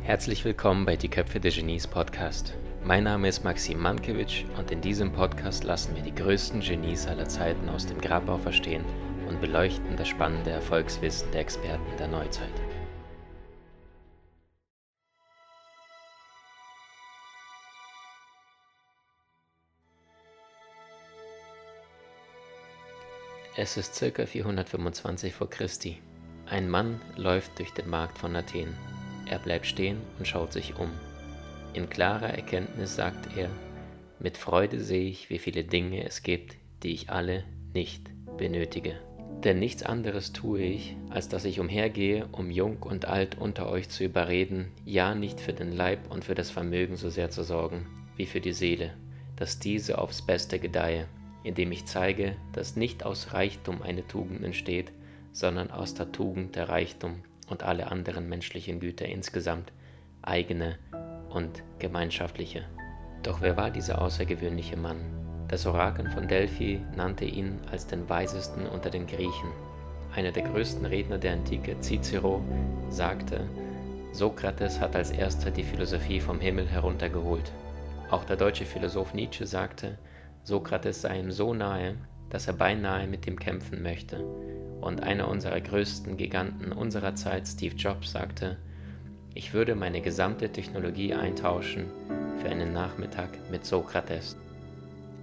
Herzlich willkommen bei Die Köpfe der Genies Podcast. Mein Name ist Maxim Mankewitsch und in diesem Podcast lassen wir die größten Genies aller Zeiten aus dem Grabau verstehen und beleuchten das spannende Erfolgswissen der Experten der Neuzeit. Es ist ca. 425 vor Christi. Ein Mann läuft durch den Markt von Athen. Er bleibt stehen und schaut sich um. In klarer Erkenntnis sagt er, mit Freude sehe ich, wie viele Dinge es gibt, die ich alle nicht benötige. Denn nichts anderes tue ich, als dass ich umhergehe, um jung und alt unter euch zu überreden, ja nicht für den Leib und für das Vermögen so sehr zu sorgen, wie für die Seele, dass diese aufs Beste gedeihe, indem ich zeige, dass nicht aus Reichtum eine Tugend entsteht, sondern aus der Tugend der Reichtum und alle anderen menschlichen Güter insgesamt, eigene und gemeinschaftliche. Doch wer war dieser außergewöhnliche Mann? Das Orakel von Delphi nannte ihn als den weisesten unter den Griechen. Einer der größten Redner der Antike, Cicero, sagte, Sokrates hat als erster die Philosophie vom Himmel heruntergeholt. Auch der deutsche Philosoph Nietzsche sagte, Sokrates sei ihm so nahe, dass er beinahe mit ihm kämpfen möchte. Und einer unserer größten Giganten unserer Zeit, Steve Jobs, sagte, ich würde meine gesamte Technologie eintauschen für einen Nachmittag mit Sokrates.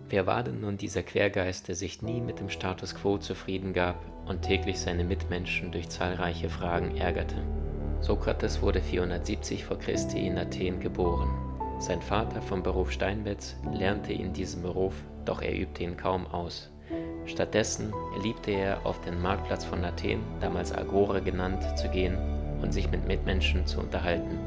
Wer war denn nun dieser Quergeist, der sich nie mit dem Status quo zufrieden gab und täglich seine Mitmenschen durch zahlreiche Fragen ärgerte? Sokrates wurde 470 vor Christi in Athen geboren. Sein Vater vom Beruf Steinmetz lernte ihn diesen Beruf, doch er übte ihn kaum aus. Stattdessen liebte er, auf den Marktplatz von Athen, damals Agora genannt, zu gehen und sich mit Mitmenschen zu unterhalten.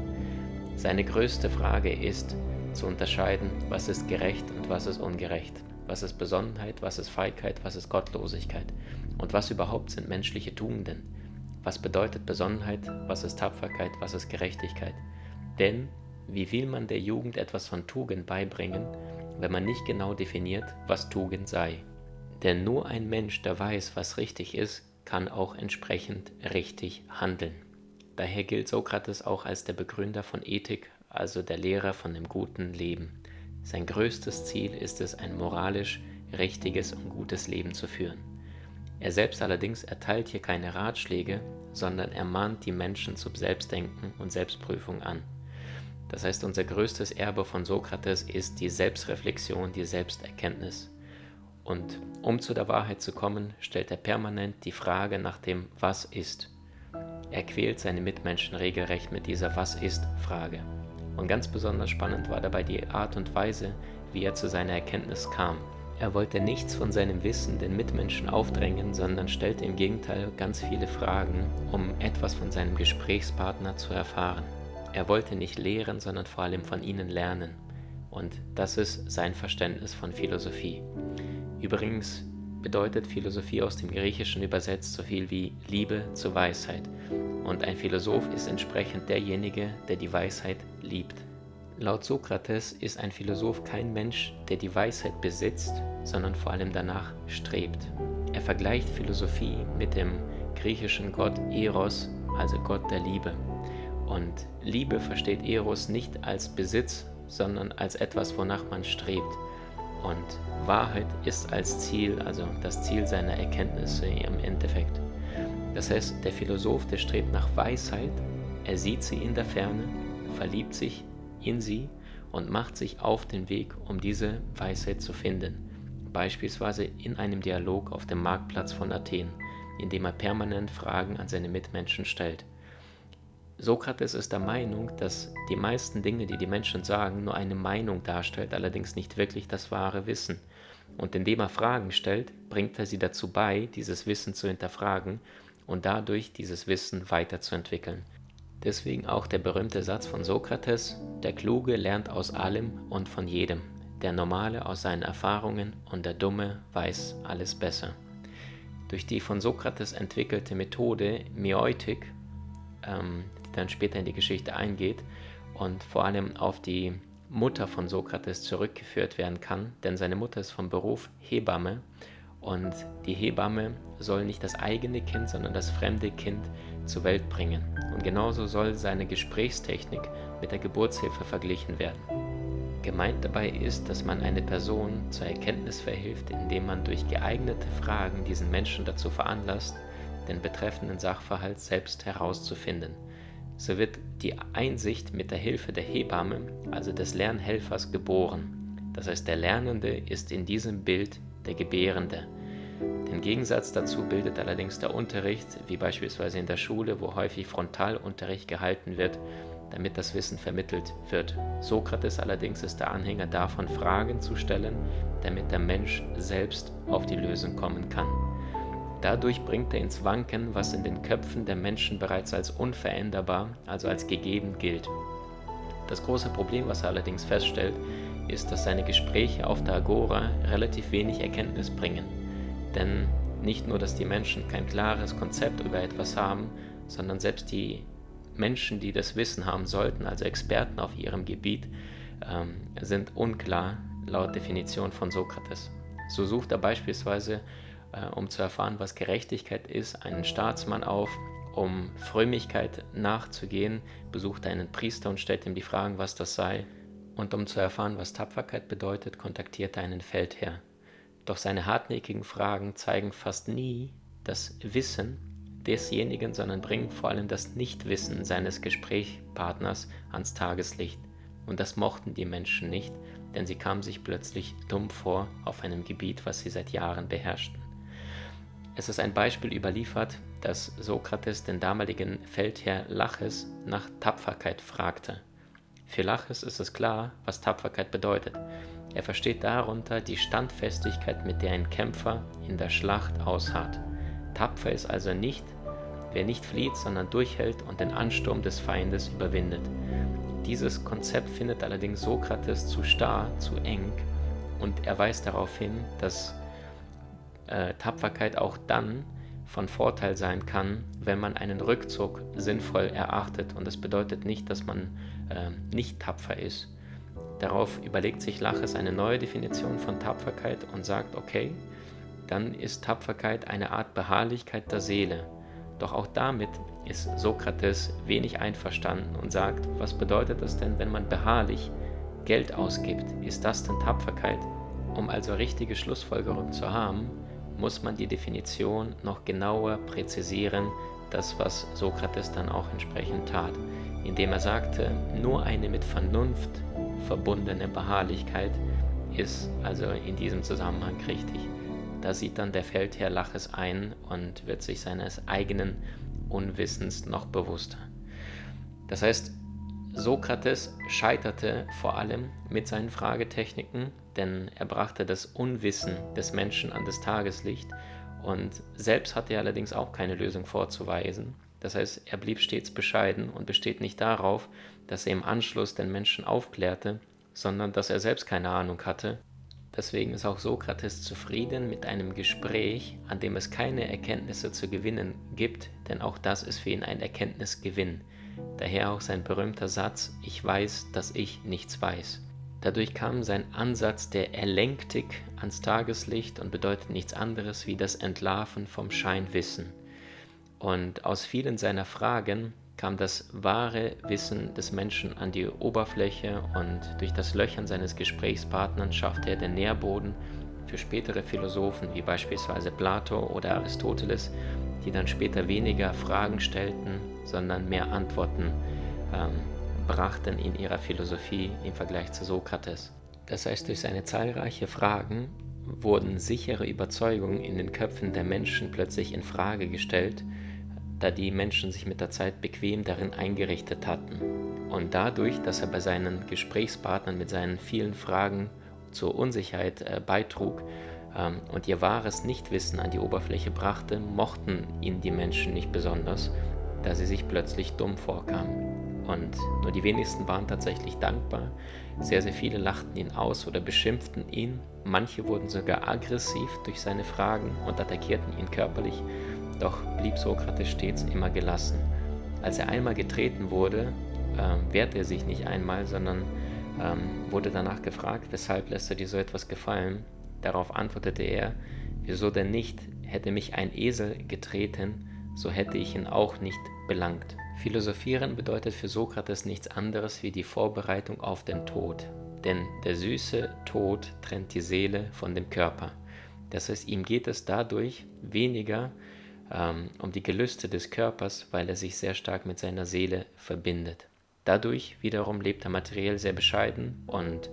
Seine größte Frage ist, zu unterscheiden, was ist gerecht und was ist ungerecht, was ist Besonnenheit, was ist Feigheit, was ist Gottlosigkeit und was überhaupt sind menschliche Tugenden. Was bedeutet Besonnenheit, was ist Tapferkeit, was ist Gerechtigkeit? Denn wie will man der Jugend etwas von Tugend beibringen, wenn man nicht genau definiert, was Tugend sei? Denn nur ein Mensch, der weiß, was richtig ist, kann auch entsprechend richtig handeln. Daher gilt Sokrates auch als der Begründer von Ethik, also der Lehrer von dem guten Leben. Sein größtes Ziel ist es, ein moralisch richtiges und gutes Leben zu führen. Er selbst allerdings erteilt hier keine Ratschläge, sondern er mahnt die Menschen zum Selbstdenken und Selbstprüfung an. Das heißt, unser größtes Erbe von Sokrates ist die Selbstreflexion, die Selbsterkenntnis. Und um zu der Wahrheit zu kommen, stellt er permanent die Frage nach dem Was ist. Er quält seine Mitmenschen regelrecht mit dieser Was ist-Frage. Und ganz besonders spannend war dabei die Art und Weise, wie er zu seiner Erkenntnis kam. Er wollte nichts von seinem Wissen den Mitmenschen aufdrängen, sondern stellte im Gegenteil ganz viele Fragen, um etwas von seinem Gesprächspartner zu erfahren. Er wollte nicht lehren, sondern vor allem von ihnen lernen. Und das ist sein Verständnis von Philosophie. Übrigens bedeutet Philosophie aus dem Griechischen übersetzt so viel wie Liebe zur Weisheit. Und ein Philosoph ist entsprechend derjenige, der die Weisheit liebt. Laut Sokrates ist ein Philosoph kein Mensch, der die Weisheit besitzt, sondern vor allem danach strebt. Er vergleicht Philosophie mit dem griechischen Gott Eros, also Gott der Liebe. Und Liebe versteht Eros nicht als Besitz, sondern als etwas, wonach man strebt. Und Wahrheit ist als Ziel, also das Ziel seiner Erkenntnisse im Endeffekt. Das heißt, der Philosoph, der strebt nach Weisheit, er sieht sie in der Ferne, verliebt sich in sie und macht sich auf den Weg, um diese Weisheit zu finden. Beispielsweise in einem Dialog auf dem Marktplatz von Athen, in dem er permanent Fragen an seine Mitmenschen stellt. Sokrates ist der Meinung, dass die meisten Dinge, die die Menschen sagen, nur eine Meinung darstellt, allerdings nicht wirklich das wahre Wissen. Und indem er Fragen stellt, bringt er sie dazu bei, dieses Wissen zu hinterfragen und dadurch dieses Wissen weiterzuentwickeln. Deswegen auch der berühmte Satz von Sokrates, der Kluge lernt aus allem und von jedem, der Normale aus seinen Erfahrungen und der Dumme weiß alles besser. Durch die von Sokrates entwickelte Methode Mäeutik ähm, dann später in die Geschichte eingeht und vor allem auf die Mutter von Sokrates zurückgeführt werden kann, denn seine Mutter ist vom Beruf Hebamme und die Hebamme soll nicht das eigene Kind, sondern das fremde Kind zur Welt bringen. Und genauso soll seine Gesprächstechnik mit der Geburtshilfe verglichen werden. Gemeint dabei ist, dass man eine Person zur Erkenntnis verhilft, indem man durch geeignete Fragen diesen Menschen dazu veranlasst, den betreffenden Sachverhalt selbst herauszufinden. So wird die Einsicht mit der Hilfe der Hebamme, also des Lernhelfers, geboren. Das heißt, der Lernende ist in diesem Bild der Gebärende. Den Gegensatz dazu bildet allerdings der Unterricht, wie beispielsweise in der Schule, wo häufig Frontalunterricht gehalten wird, damit das Wissen vermittelt wird. Sokrates allerdings ist der Anhänger davon, Fragen zu stellen, damit der Mensch selbst auf die Lösung kommen kann. Dadurch bringt er ins Wanken, was in den Köpfen der Menschen bereits als unveränderbar, also als gegeben gilt. Das große Problem, was er allerdings feststellt, ist, dass seine Gespräche auf der Agora relativ wenig Erkenntnis bringen. Denn nicht nur, dass die Menschen kein klares Konzept über etwas haben, sondern selbst die Menschen, die das Wissen haben sollten, also Experten auf ihrem Gebiet, ähm, sind unklar laut Definition von Sokrates. So sucht er beispielsweise, äh, um zu erfahren, was Gerechtigkeit ist, einen Staatsmann auf, um Frömmigkeit nachzugehen, besucht einen Priester und stellt ihm die Fragen, was das sei. Und um zu erfahren, was Tapferkeit bedeutet, kontaktiert er einen Feldherr. Doch seine hartnäckigen Fragen zeigen fast nie das Wissen desjenigen, sondern bringen vor allem das Nichtwissen seines Gesprächspartners ans Tageslicht. Und das mochten die Menschen nicht, denn sie kamen sich plötzlich dumm vor auf einem Gebiet, was sie seit Jahren beherrschten. Es ist ein Beispiel überliefert, dass Sokrates den damaligen Feldherr Laches nach Tapferkeit fragte. Für Laches ist es klar, was Tapferkeit bedeutet. Er versteht darunter die Standfestigkeit, mit der ein Kämpfer in der Schlacht ausharrt. Tapfer ist also nicht, wer nicht flieht, sondern durchhält und den Ansturm des Feindes überwindet. Dieses Konzept findet allerdings Sokrates zu starr, zu eng und er weist darauf hin, dass äh, Tapferkeit auch dann von Vorteil sein kann, wenn man einen Rückzug sinnvoll erachtet. Und das bedeutet nicht, dass man äh, nicht tapfer ist. Darauf überlegt sich Laches eine neue Definition von Tapferkeit und sagt, okay, dann ist Tapferkeit eine Art Beharrlichkeit der Seele. Doch auch damit ist Sokrates wenig einverstanden und sagt, was bedeutet das denn, wenn man beharrlich Geld ausgibt? Ist das denn Tapferkeit? Um also richtige Schlussfolgerung zu haben, muss man die Definition noch genauer präzisieren, das was Sokrates dann auch entsprechend tat, indem er sagte, nur eine mit Vernunft verbundene Beharrlichkeit ist also in diesem Zusammenhang richtig. Da sieht dann der Feldherr Laches ein und wird sich seines eigenen Unwissens noch bewusster. Das heißt, Sokrates scheiterte vor allem mit seinen Fragetechniken, denn er brachte das Unwissen des Menschen an das Tageslicht und selbst hatte er allerdings auch keine Lösung vorzuweisen. Das heißt, er blieb stets bescheiden und besteht nicht darauf, dass er im Anschluss den Menschen aufklärte, sondern dass er selbst keine Ahnung hatte Deswegen ist auch Sokrates zufrieden mit einem Gespräch, an dem es keine Erkenntnisse zu gewinnen gibt, denn auch das ist für ihn ein Erkenntnisgewinn. Daher auch sein berühmter Satz, ich weiß, dass ich nichts weiß. Dadurch kam sein Ansatz der Erlenktik ans Tageslicht und bedeutet nichts anderes wie das Entlarven vom Scheinwissen. Und aus vielen seiner Fragen kam das wahre Wissen des Menschen an die Oberfläche und durch das Löchern seines Gesprächspartners schaffte er den Nährboden für spätere Philosophen wie beispielsweise Plato oder Aristoteles, die dann später weniger Fragen stellten, sondern mehr Antworten ähm, brachten in ihrer Philosophie im Vergleich zu Sokrates. Das heißt, durch seine zahlreichen Fragen wurden sichere Überzeugungen in den Köpfen der Menschen plötzlich in Frage gestellt da die Menschen sich mit der Zeit bequem darin eingerichtet hatten. Und dadurch, dass er bei seinen Gesprächspartnern mit seinen vielen Fragen zur Unsicherheit äh, beitrug ähm, und ihr wahres Nichtwissen an die Oberfläche brachte, mochten ihn die Menschen nicht besonders, da sie sich plötzlich dumm vorkamen. Und nur die wenigsten waren tatsächlich dankbar. Sehr, sehr viele lachten ihn aus oder beschimpften ihn. Manche wurden sogar aggressiv durch seine Fragen und attackierten ihn körperlich doch blieb Sokrates stets immer gelassen. Als er einmal getreten wurde, äh, wehrte er sich nicht einmal, sondern ähm, wurde danach gefragt, weshalb lässt er dir so etwas gefallen. Darauf antwortete er, wieso denn nicht? hätte mich ein Esel getreten, so hätte ich ihn auch nicht belangt. Philosophieren bedeutet für Sokrates nichts anderes wie die Vorbereitung auf den Tod. Denn der süße Tod trennt die Seele von dem Körper. Das heißt, ihm geht es dadurch weniger ähm, um die Gelüste des Körpers, weil er sich sehr stark mit seiner Seele verbindet. Dadurch wiederum lebt er materiell sehr bescheiden und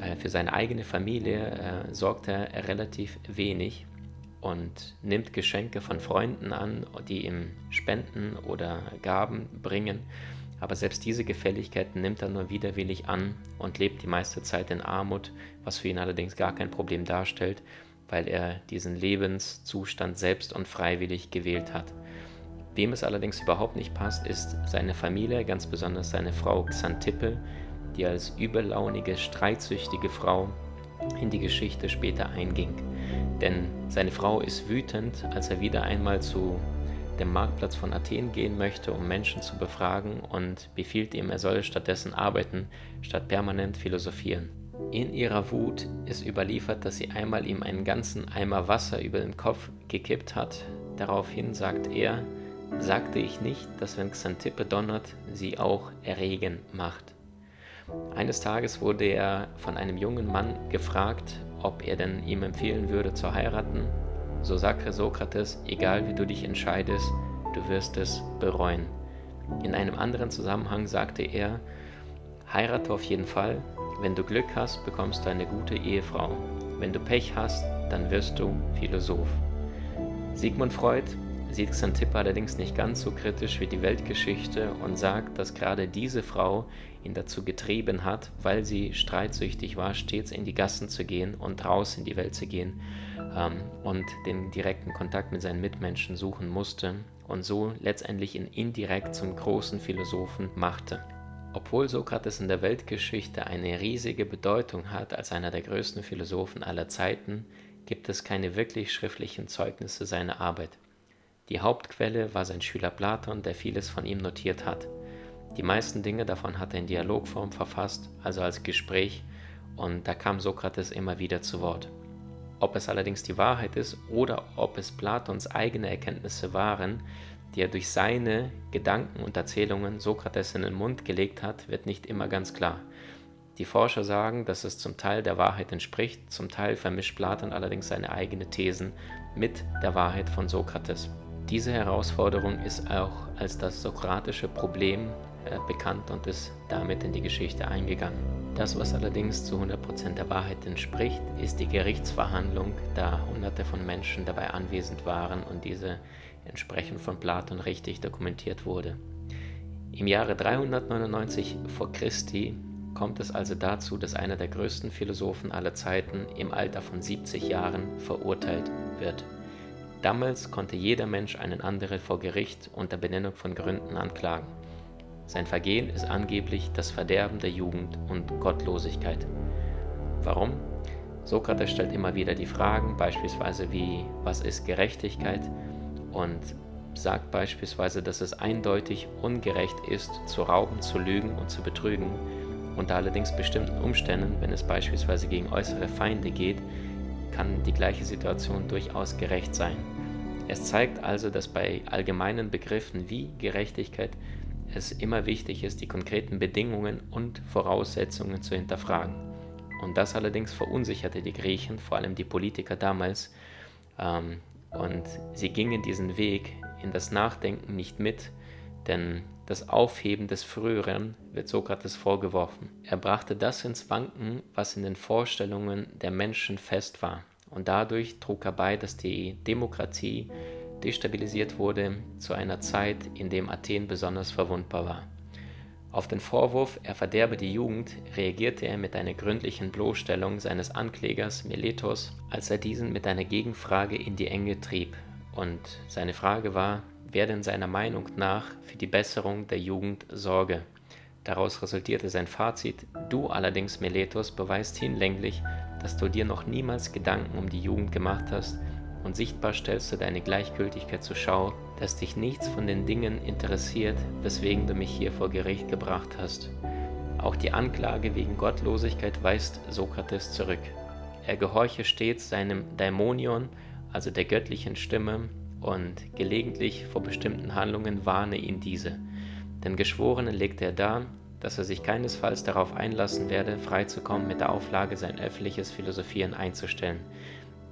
äh, für seine eigene Familie äh, sorgt er relativ wenig und nimmt Geschenke von Freunden an, die ihm Spenden oder Gaben bringen. Aber selbst diese Gefälligkeiten nimmt er nur widerwillig an und lebt die meiste Zeit in Armut, was für ihn allerdings gar kein Problem darstellt, weil er diesen Lebenszustand selbst und freiwillig gewählt hat. Wem es allerdings überhaupt nicht passt, ist seine Familie, ganz besonders seine Frau Xantippe, die als überlaunige, streitsüchtige Frau in die Geschichte später einging. Denn seine Frau ist wütend, als er wieder einmal zu dem Marktplatz von Athen gehen möchte, um Menschen zu befragen und befiehlt ihm, er solle stattdessen arbeiten, statt permanent philosophieren. In ihrer Wut ist überliefert, dass sie einmal ihm einen ganzen Eimer Wasser über den Kopf gekippt hat. Daraufhin sagt er, sagte ich nicht, dass wenn Xantippe donnert, sie auch erregen macht. Eines Tages wurde er von einem jungen Mann gefragt, ob er denn ihm empfehlen würde zu heiraten. So sagte Sokrates, egal wie du dich entscheidest, du wirst es bereuen. In einem anderen Zusammenhang sagte er, heirate auf jeden Fall, wenn du Glück hast, bekommst du eine gute Ehefrau. Wenn du Pech hast, dann wirst du Philosoph. Sigmund Freud sieht Xantippe allerdings nicht ganz so kritisch wie die Weltgeschichte und sagt, dass gerade diese Frau ihn dazu getrieben hat, weil sie streitsüchtig war, stets in die Gassen zu gehen und raus in die Welt zu gehen ähm, und den direkten Kontakt mit seinen Mitmenschen suchen musste und so letztendlich ihn indirekt zum großen Philosophen machte. Obwohl Sokrates in der Weltgeschichte eine riesige Bedeutung hat als einer der größten Philosophen aller Zeiten, gibt es keine wirklich schriftlichen Zeugnisse seiner Arbeit. Die Hauptquelle war sein Schüler Platon, der vieles von ihm notiert hat. Die meisten Dinge davon hat er in Dialogform verfasst, also als Gespräch, und da kam Sokrates immer wieder zu Wort. Ob es allerdings die Wahrheit ist oder ob es Platons eigene Erkenntnisse waren, die er durch seine Gedanken und Erzählungen Sokrates in den Mund gelegt hat, wird nicht immer ganz klar. Die Forscher sagen, dass es zum Teil der Wahrheit entspricht, zum Teil vermischt Platon allerdings seine eigenen Thesen mit der Wahrheit von Sokrates. Diese Herausforderung ist auch als das sokratische Problem äh, bekannt und ist damit in die Geschichte eingegangen. Das, was allerdings zu 100% der Wahrheit entspricht, ist die Gerichtsverhandlung, da Hunderte von Menschen dabei anwesend waren und diese entsprechend von Platon richtig dokumentiert wurde. Im Jahre 399 vor Christi kommt es also dazu, dass einer der größten Philosophen aller Zeiten im Alter von 70 Jahren verurteilt wird. Damals konnte jeder Mensch einen anderen vor Gericht unter Benennung von Gründen anklagen. Sein Vergehen ist angeblich das Verderben der Jugend und Gottlosigkeit. Warum? Sokrates stellt immer wieder die Fragen, beispielsweise wie, was ist Gerechtigkeit? Und sagt beispielsweise, dass es eindeutig ungerecht ist, zu rauben, zu lügen und zu betrügen, unter allerdings bestimmten Umständen, wenn es beispielsweise gegen äußere Feinde geht, kann die gleiche Situation durchaus gerecht sein. Es zeigt also, dass bei allgemeinen Begriffen wie Gerechtigkeit es immer wichtig ist, die konkreten Bedingungen und Voraussetzungen zu hinterfragen. Und das allerdings verunsicherte die Griechen, vor allem die Politiker damals, ähm, und sie gingen diesen Weg in das Nachdenken nicht mit, denn das Aufheben des Früheren wird Sokrates vorgeworfen. Er brachte das ins Wanken, was in den Vorstellungen der Menschen fest war. Und dadurch trug er bei, dass die Demokratie destabilisiert wurde zu einer Zeit, in dem Athen besonders verwundbar war. Auf den Vorwurf, er verderbe die Jugend, reagierte er mit einer gründlichen Bloßstellung seines Anklägers Meletos, als er diesen mit einer Gegenfrage in die Enge trieb. Und seine Frage war, wer denn seiner Meinung nach für die Besserung der Jugend sorge. Daraus resultierte sein Fazit, du allerdings, Meletos, beweist hinlänglich, dass du dir noch niemals Gedanken um die Jugend gemacht hast und sichtbar stellst du deine Gleichgültigkeit zur Schau, dass dich nichts von den Dingen interessiert, weswegen du mich hier vor Gericht gebracht hast. Auch die Anklage wegen Gottlosigkeit weist Sokrates zurück. Er gehorche stets seinem Daimonion, also der göttlichen Stimme, und gelegentlich vor bestimmten Handlungen warne ihn diese. Den Geschworenen legte er dar, dass er sich keinesfalls darauf einlassen werde, freizukommen mit der Auflage, sein öffentliches Philosophieren einzustellen.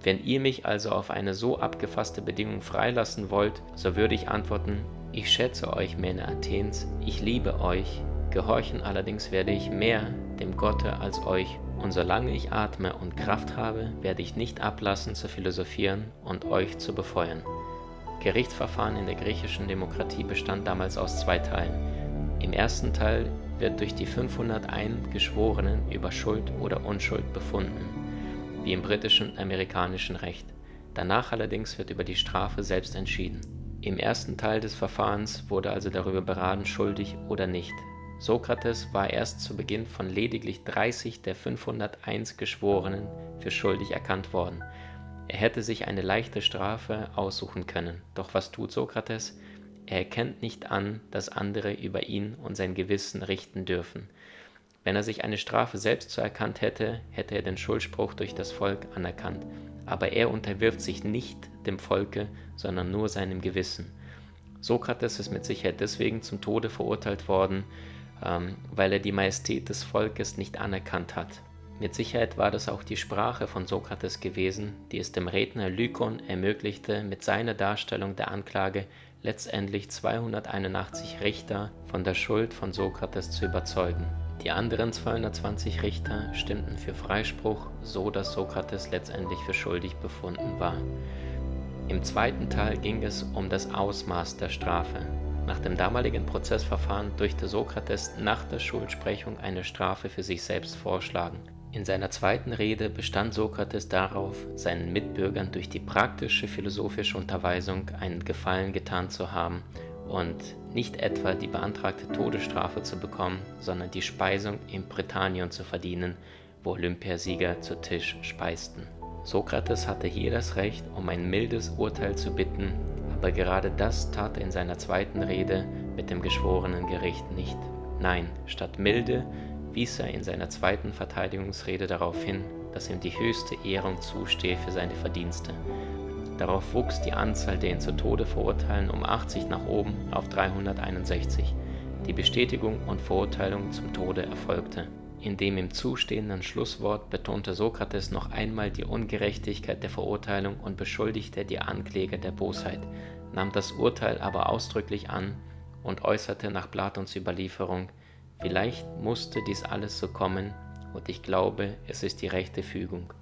Wenn ihr mich also auf eine so abgefasste Bedingung freilassen wollt, so würde ich antworten, ich schätze euch, Männer Athens, ich liebe euch, gehorchen allerdings werde ich mehr dem Gotte als euch, und solange ich atme und Kraft habe, werde ich nicht ablassen zu philosophieren und euch zu befeuern. Gerichtsverfahren in der griechischen Demokratie bestand damals aus zwei Teilen. Im ersten Teil wird durch die 501 Geschworenen über Schuld oder Unschuld befunden, wie im britischen und amerikanischen Recht. Danach allerdings wird über die Strafe selbst entschieden. Im ersten Teil des Verfahrens wurde also darüber beraten, schuldig oder nicht. Sokrates war erst zu Beginn von lediglich 30 der 501 Geschworenen für schuldig erkannt worden. Er hätte sich eine leichte Strafe aussuchen können. Doch was tut Sokrates? Er erkennt nicht an, dass andere über ihn und sein Gewissen richten dürfen. Wenn er sich eine Strafe selbst zuerkannt hätte, hätte er den Schuldspruch durch das Volk anerkannt. Aber er unterwirft sich nicht dem Volke, sondern nur seinem Gewissen. Sokrates ist mit Sicherheit deswegen zum Tode verurteilt worden, ähm, weil er die Majestät des Volkes nicht anerkannt hat. Mit Sicherheit war das auch die Sprache von Sokrates gewesen, die es dem Redner Lykon ermöglichte, mit seiner Darstellung der Anklage letztendlich 281 Richter von der Schuld von Sokrates zu überzeugen. Die anderen 220 Richter stimmten für Freispruch, so dass Sokrates letztendlich für schuldig befunden war. Im zweiten Teil ging es um das Ausmaß der Strafe. Nach dem damaligen Prozessverfahren durfte Sokrates nach der Schuldsprechung eine Strafe für sich selbst vorschlagen. In seiner zweiten Rede bestand Sokrates darauf, seinen Mitbürgern durch die praktische philosophische Unterweisung einen Gefallen getan zu haben und nicht etwa die beantragte Todesstrafe zu bekommen, sondern die Speisung im Britannien zu verdienen, wo Olympiasieger zu Tisch speisten. Sokrates hatte hier das Recht, um ein mildes Urteil zu bitten, aber gerade das tat er in seiner zweiten Rede mit dem geschworenen Gericht nicht. Nein, statt Milde wies er in seiner zweiten Verteidigungsrede darauf hin, dass ihm die höchste Ehrung zustehe für seine Verdienste. Darauf wuchs die Anzahl der ihn zu Tode verurteilen um 80 nach oben auf 361. Die Bestätigung und Verurteilung zum Tode erfolgte. In dem im zustehenden Schlusswort betonte Sokrates noch einmal die Ungerechtigkeit der Verurteilung und beschuldigte die Ankläger der Bosheit, nahm das Urteil aber ausdrücklich an und äußerte nach Platons Überlieferung, vielleicht musste dies alles so kommen, und ich glaube, es ist die rechte Fügung.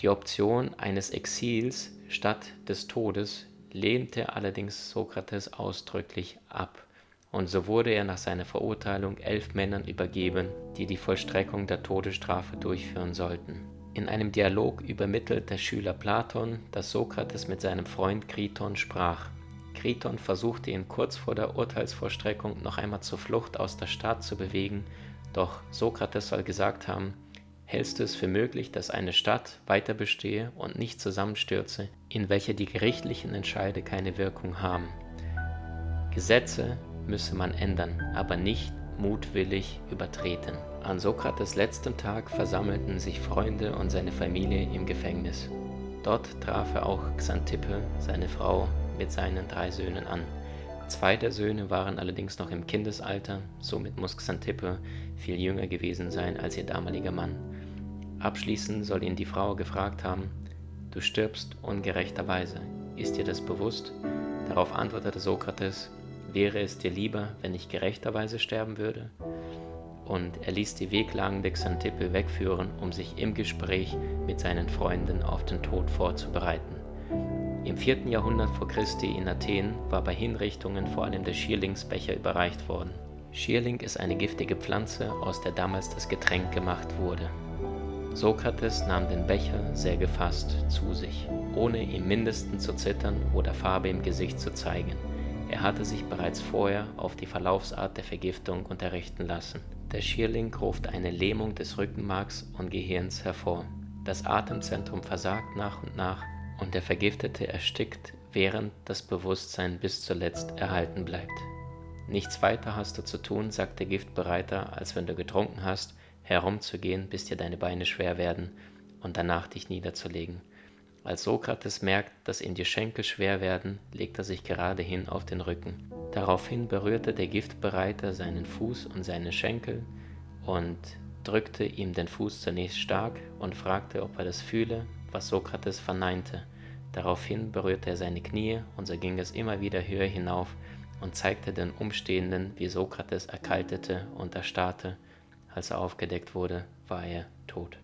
Die Option eines Exils statt des Todes lehnte allerdings Sokrates ausdrücklich ab und so wurde er nach seiner Verurteilung elf Männern übergeben, die die Vollstreckung der Todesstrafe durchführen sollten. In einem Dialog übermittelt der Schüler Platon, dass Sokrates mit seinem Freund Kriton sprach. Kriton versuchte ihn kurz vor der Urteilsvollstreckung noch einmal zur Flucht aus der Stadt zu bewegen, doch Sokrates soll gesagt haben, hältst du es für möglich, dass eine Stadt weiter bestehe und nicht zusammenstürze, in welcher die gerichtlichen Entscheide keine Wirkung haben? Gesetze müsse man ändern, aber nicht mutwillig übertreten. An Sokrates letztem Tag versammelten sich Freunde und seine Familie im Gefängnis. Dort traf er auch Xantippe, seine Frau, mit seinen drei Söhnen an. Zwei der Söhne waren allerdings noch im Kindesalter, somit muss Xantippe viel jünger gewesen sein als ihr damaliger Mann. Abschließend soll ihn die Frau gefragt haben, Du stirbst ungerechterweise, ist dir das bewusst? Darauf antwortete Sokrates, Wäre es dir lieber, wenn ich gerechterweise sterben würde? Und er ließ die wehklagende Xantippe wegführen, um sich im Gespräch mit seinen Freunden auf den Tod vorzubereiten. Im 4. Jahrhundert vor Christi in Athen war bei Hinrichtungen vor allem der Schierlingsbecher überreicht worden. Schierling ist eine giftige Pflanze, aus der damals das Getränk gemacht wurde. Sokrates nahm den Becher sehr gefasst zu sich, ohne im mindesten zu zittern oder Farbe im Gesicht zu zeigen. Er hatte sich bereits vorher auf die Verlaufsart der Vergiftung unterrichten lassen. Der Schierling ruft eine Lähmung des Rückenmarks und Gehirns hervor. Das Atemzentrum versagt nach und nach und der Vergiftete erstickt, während das Bewusstsein bis zuletzt erhalten bleibt. Nichts weiter hast du zu tun, sagt der Giftbereiter, als wenn du getrunken hast, herumzugehen, bis dir deine Beine schwer werden und danach dich niederzulegen. Als Sokrates merkt, dass ihm die Schenkel schwer werden, legt er sich gerade hin auf den Rücken. Daraufhin berührte der Giftbereiter seinen Fuß und seine Schenkel und drückte ihm den Fuß zunächst stark und fragte, ob er das fühle, was Sokrates verneinte. Daraufhin berührte er seine Knie und so ging es immer wieder höher hinauf und zeigte den Umstehenden, wie Sokrates erkaltete und erstarrte. Als er aufgedeckt wurde, war er tot.